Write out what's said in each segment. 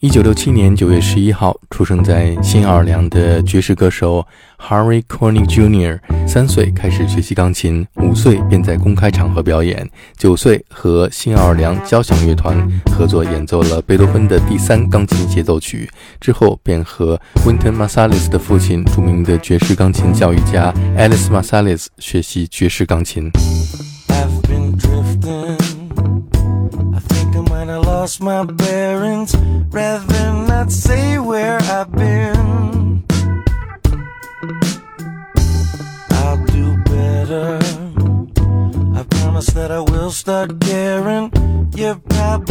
一九六七年九月十一号，出生在新奥尔良的爵士歌手 Harry Connick Jr. 三岁开始学习钢琴，五岁便在公开场合表演，九岁和新奥尔良交响乐团合作演奏了贝多芬的第三钢琴协奏曲。之后便和 Wynton Marsalis 的父亲，著名的爵士钢琴教育家 Alice Marsalis 学习爵士钢琴。I've been drifting. Lost my bearings. Rather not say where I've been. I'll do better. I promise that I will start caring. You're probably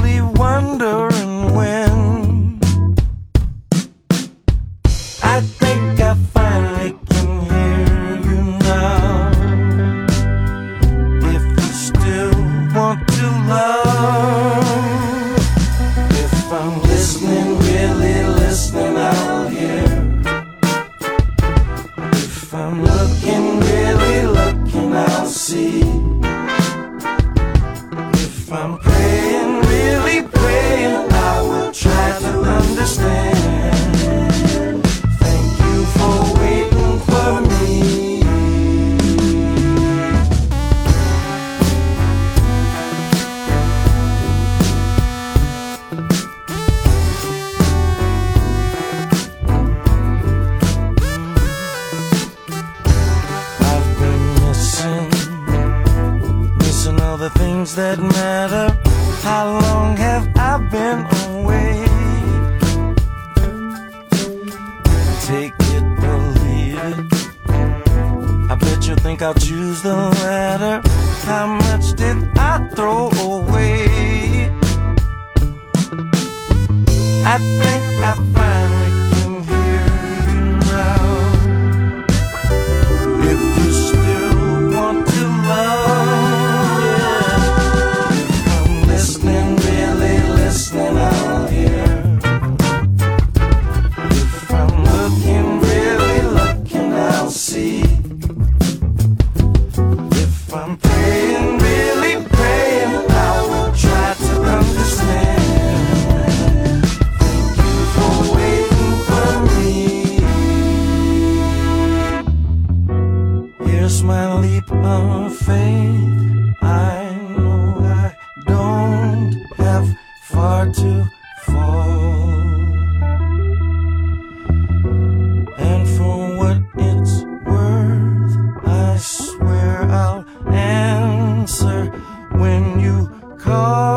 when you call.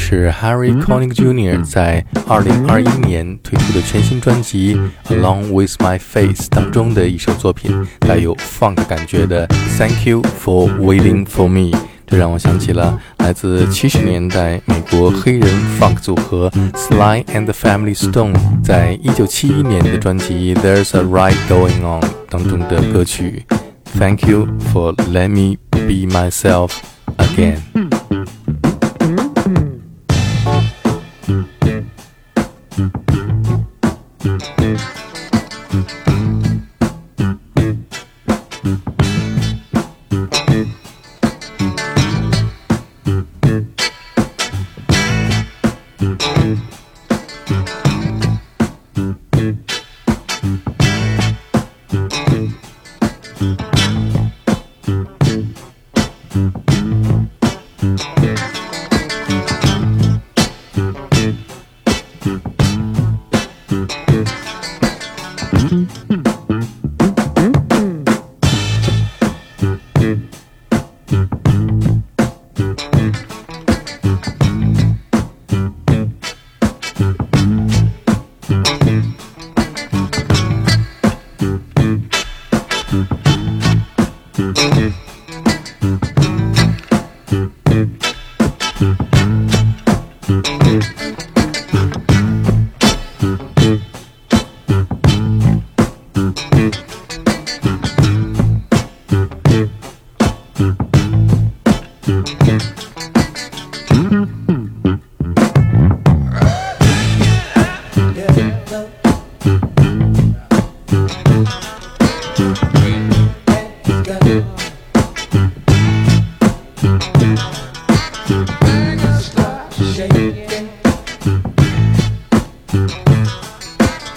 是 Harry Connick Jr. 在二零二一年推出的全新专辑《Alone with My Faith》当中的一首作品，带有 funk 感觉的《Thank You for Waiting for Me》，这让我想起了来自七十年代美国黑人 funk 组合 Sly and the Family Stone 在一九七一年的专辑《There's a Riot Going On》当中的歌曲《Thank You for Let Me Be Myself Again》。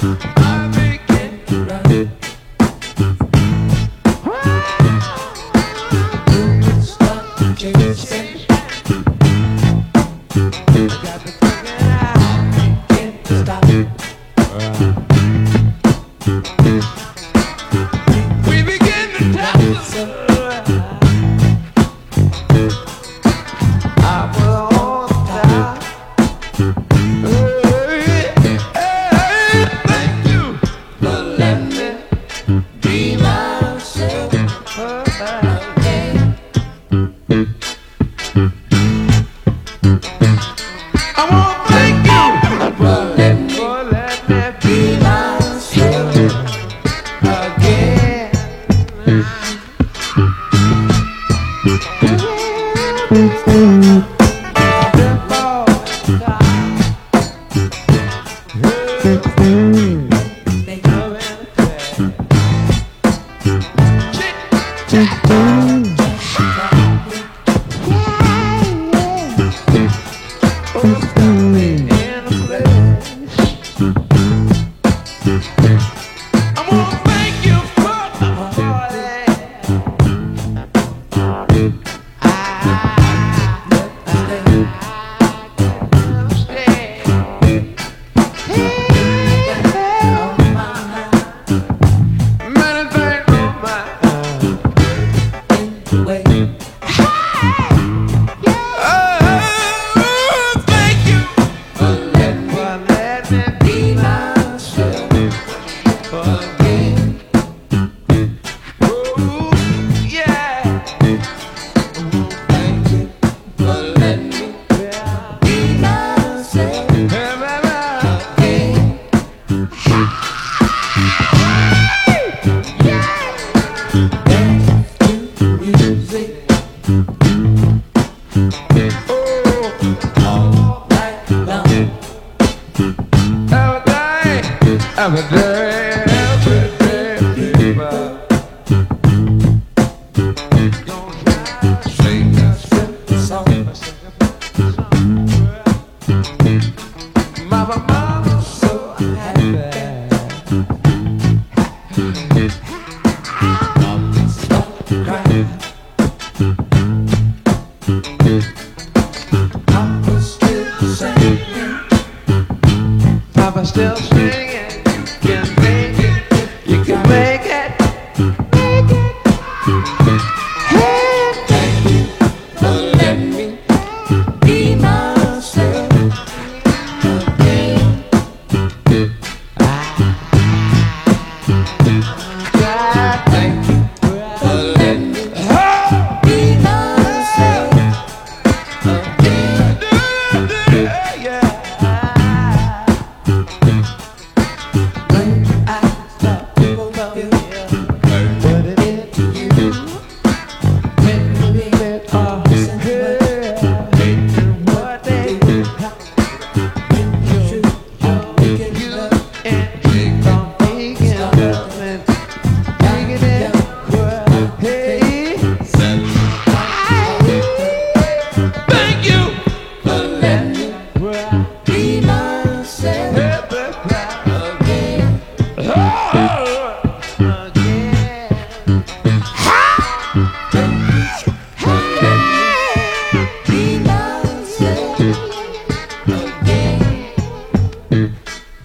Mm-hmm. away.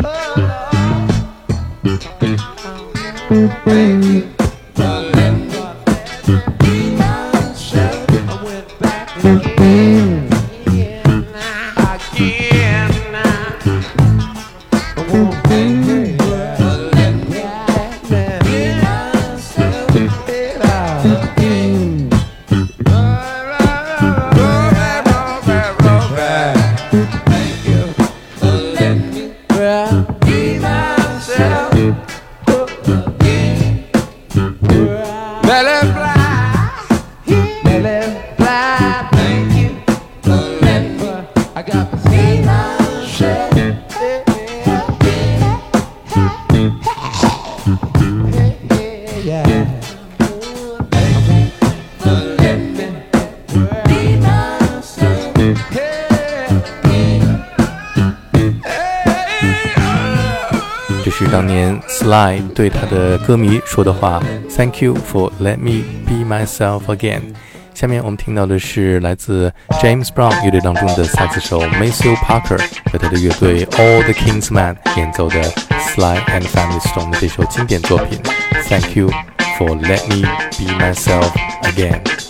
Oh, you. 当年 Sly 对他的歌迷说的话。Thank you for let me be myself again。下面我们听到的是来自 James Brown 乐队当中的萨克斯手 Matthew Parker 和他的乐队 All the King's Men 演奏的 Sly and Family Stone 的这首经典作品。Thank you for let me be myself again。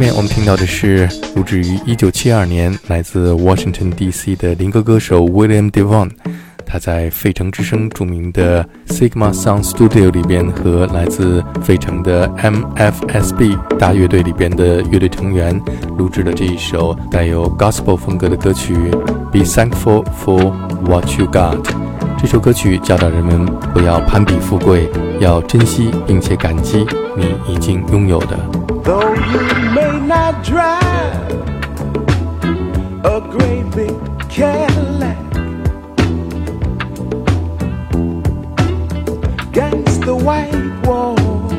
面我们听到的是录制于1972年，来自 Washington D.C. 的灵歌歌手 William Devon。他在费城之声著名的 Sigma Sound Studio 里边和来自费城的 MFSB 大乐队里边的乐队成员录制了这一首带有 Gospel 风格的歌曲《Be Thankful for What You Got》。这首歌曲教导人们不要攀比富贵，要珍惜并且感激你已经拥有的。You drive a great big Cadillac, against the white walls,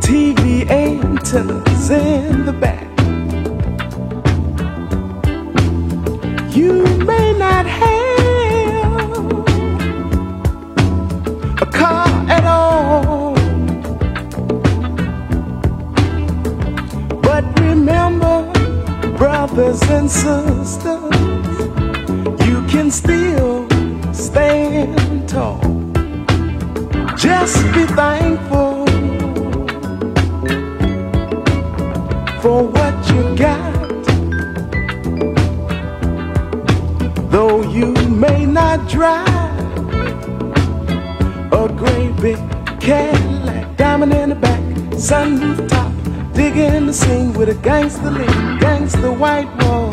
TV antennas in the back. Sisters, you can still stand tall. Just be thankful for what you got. Though you may not drive a great big Cadillac, diamond in the back, sunroof top, digging the scene with a gangster lean, gangster white walls,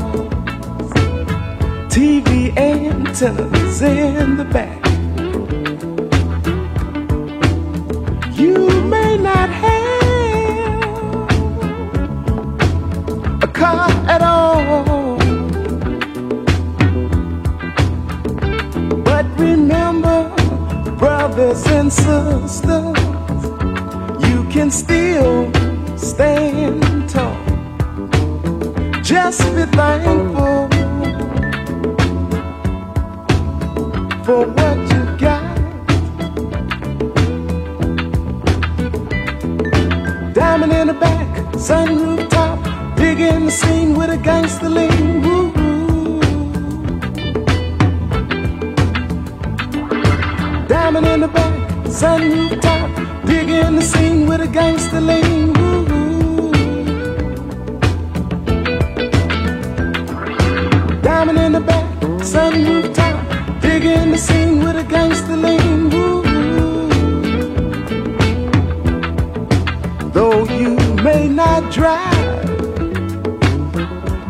TV antennas in the back. You may not have a car at all. But remember, brothers and sisters, you can still stand tall. Just be thankful for what you got. Diamond in the back, sunroof top, digging the scene with a gangster lean. Woo-hoo. Diamond in the back, sunroof top, digging the scene with a gangster lean. Woo-hoo. Diamond in the back, sunroof drive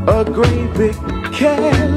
a great big Cadillac.